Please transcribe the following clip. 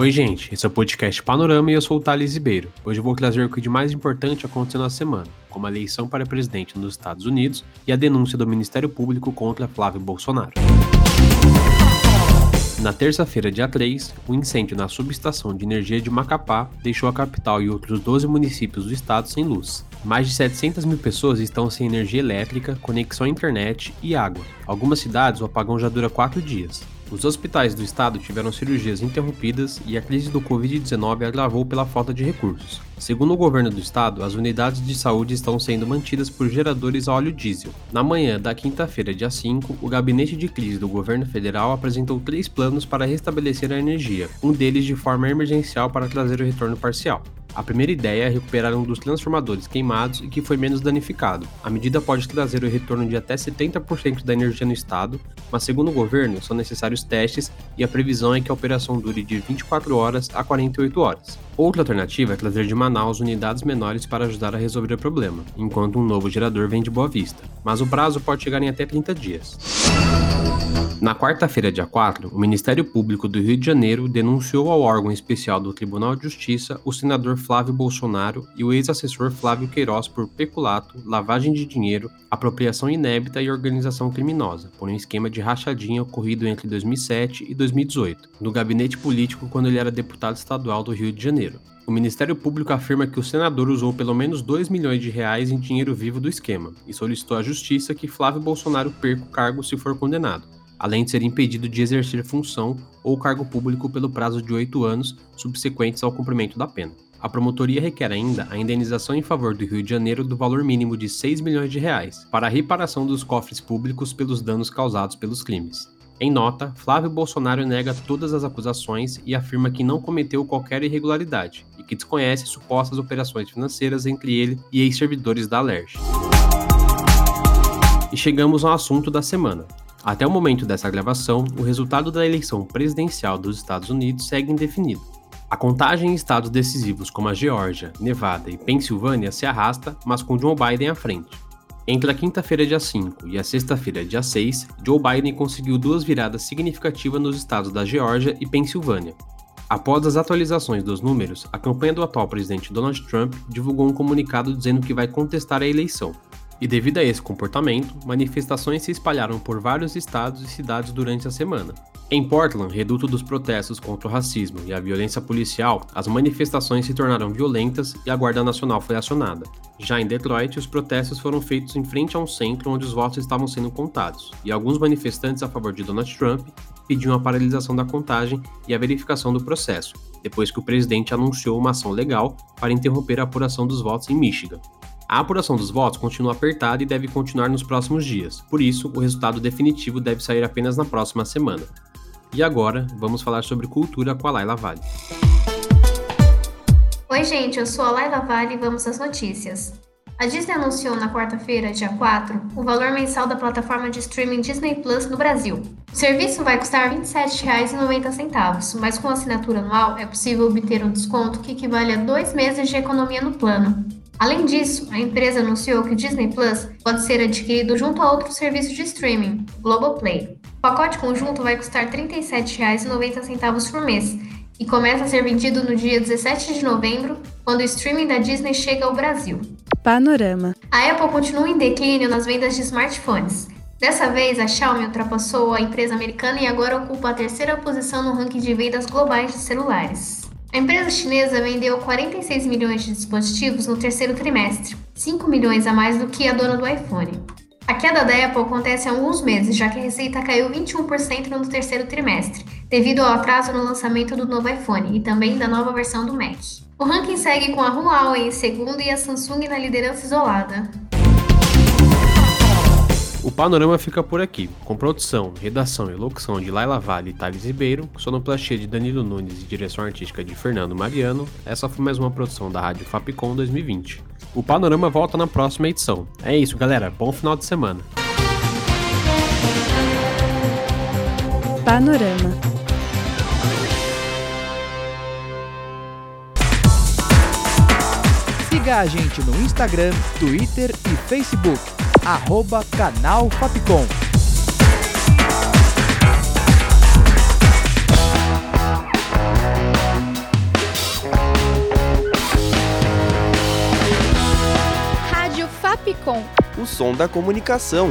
Oi, gente, esse é o podcast Panorama e eu sou o Thales Ribeiro. Hoje eu vou trazer o que de mais importante aconteceu na semana, como a eleição para presidente nos Estados Unidos e a denúncia do Ministério Público contra Flávio Bolsonaro. Na terça-feira, dia 3, o um incêndio na subestação de energia de Macapá deixou a capital e outros 12 municípios do estado sem luz. Mais de 700 mil pessoas estão sem energia elétrica, conexão à internet e água. Algumas cidades o apagão já dura quatro dias. Os hospitais do estado tiveram cirurgias interrompidas e a crise do Covid-19 agravou pela falta de recursos. Segundo o governo do estado, as unidades de saúde estão sendo mantidas por geradores a óleo diesel. Na manhã da quinta-feira, dia 5, o gabinete de crise do governo federal apresentou três planos para restabelecer a energia, um deles de forma emergencial para trazer o retorno parcial. A primeira ideia é recuperar um dos transformadores queimados e que foi menos danificado. A medida pode trazer o retorno de até 70% da energia no estado, mas segundo o governo, são necessários testes e a previsão é que a operação dure de 24 horas a 48 horas. Outra alternativa é trazer de Manaus unidades menores para ajudar a resolver o problema, enquanto um novo gerador vem de Boa Vista, mas o prazo pode chegar em até 30 dias. Na quarta-feira, dia 4, o Ministério Público do Rio de Janeiro denunciou ao órgão especial do Tribunal de Justiça o senador Flávio Bolsonaro e o ex-assessor Flávio Queiroz por peculato, lavagem de dinheiro, apropriação inébita e organização criminosa, por um esquema de rachadinha ocorrido entre 2007 e 2018, no gabinete político quando ele era deputado estadual do Rio de Janeiro. O Ministério Público afirma que o senador usou pelo menos 2 milhões de reais em dinheiro vivo do esquema e solicitou à Justiça que Flávio Bolsonaro perca o cargo se for condenado além de ser impedido de exercer função ou cargo público pelo prazo de oito anos subsequentes ao cumprimento da pena. A promotoria requer ainda a indenização em favor do Rio de Janeiro do valor mínimo de 6 milhões de reais para a reparação dos cofres públicos pelos danos causados pelos crimes. Em nota, Flávio Bolsonaro nega todas as acusações e afirma que não cometeu qualquer irregularidade e que desconhece supostas operações financeiras entre ele e ex-servidores da Alerj. E chegamos ao assunto da semana, até o momento dessa gravação, o resultado da eleição presidencial dos Estados Unidos segue indefinido. A contagem em estados decisivos como a Geórgia, Nevada e Pensilvânia se arrasta, mas com Joe Biden à frente. Entre a quinta-feira, dia 5, e a sexta-feira, dia 6, Joe Biden conseguiu duas viradas significativas nos estados da Geórgia e Pensilvânia. Após as atualizações dos números, a campanha do atual presidente Donald Trump divulgou um comunicado dizendo que vai contestar a eleição, e devido a esse comportamento, manifestações se espalharam por vários estados e cidades durante a semana. Em Portland, reduto dos protestos contra o racismo e a violência policial, as manifestações se tornaram violentas e a Guarda Nacional foi acionada. Já em Detroit, os protestos foram feitos em frente a um centro onde os votos estavam sendo contados, e alguns manifestantes a favor de Donald Trump pediam a paralisação da contagem e a verificação do processo, depois que o presidente anunciou uma ação legal para interromper a apuração dos votos em Michigan. A apuração dos votos continua apertada e deve continuar nos próximos dias, por isso, o resultado definitivo deve sair apenas na próxima semana. E agora, vamos falar sobre cultura com a Laila Vale. Oi, gente, eu sou a Laila Vale e vamos às notícias. A Disney anunciou na quarta-feira, dia 4, o valor mensal da plataforma de streaming Disney Plus no Brasil. O serviço vai custar R$ 27,90, mas com assinatura anual é possível obter um desconto que equivale a dois meses de economia no plano. Além disso, a empresa anunciou que o Disney Plus pode ser adquirido junto a outro serviço de streaming, Globoplay. O pacote conjunto vai custar R$ 37,90 por mês e começa a ser vendido no dia 17 de novembro, quando o streaming da Disney chega ao Brasil. Panorama. A Apple continua em declínio nas vendas de smartphones. Dessa vez, a Xiaomi ultrapassou a empresa americana e agora ocupa a terceira posição no ranking de vendas globais de celulares. A empresa chinesa vendeu 46 milhões de dispositivos no terceiro trimestre, 5 milhões a mais do que a dona do iPhone. A queda da Apple acontece há alguns meses, já que a receita caiu 21% no terceiro trimestre, devido ao atraso no lançamento do novo iPhone e também da nova versão do Mac. O ranking segue com a Huawei em segundo e a Samsung na liderança isolada. O panorama fica por aqui, com produção, redação e locução de Laila Vale e Thales Ribeiro, sonoplastia de Danilo Nunes e direção artística de Fernando Mariano. Essa foi mais uma produção da Rádio Fapcom 2020. O panorama volta na próxima edição. É isso, galera. Bom final de semana. Panorama. Siga a gente no Instagram, Twitter e Facebook. Arroba Canal Fapcom. Rádio Fapcom. O som da comunicação.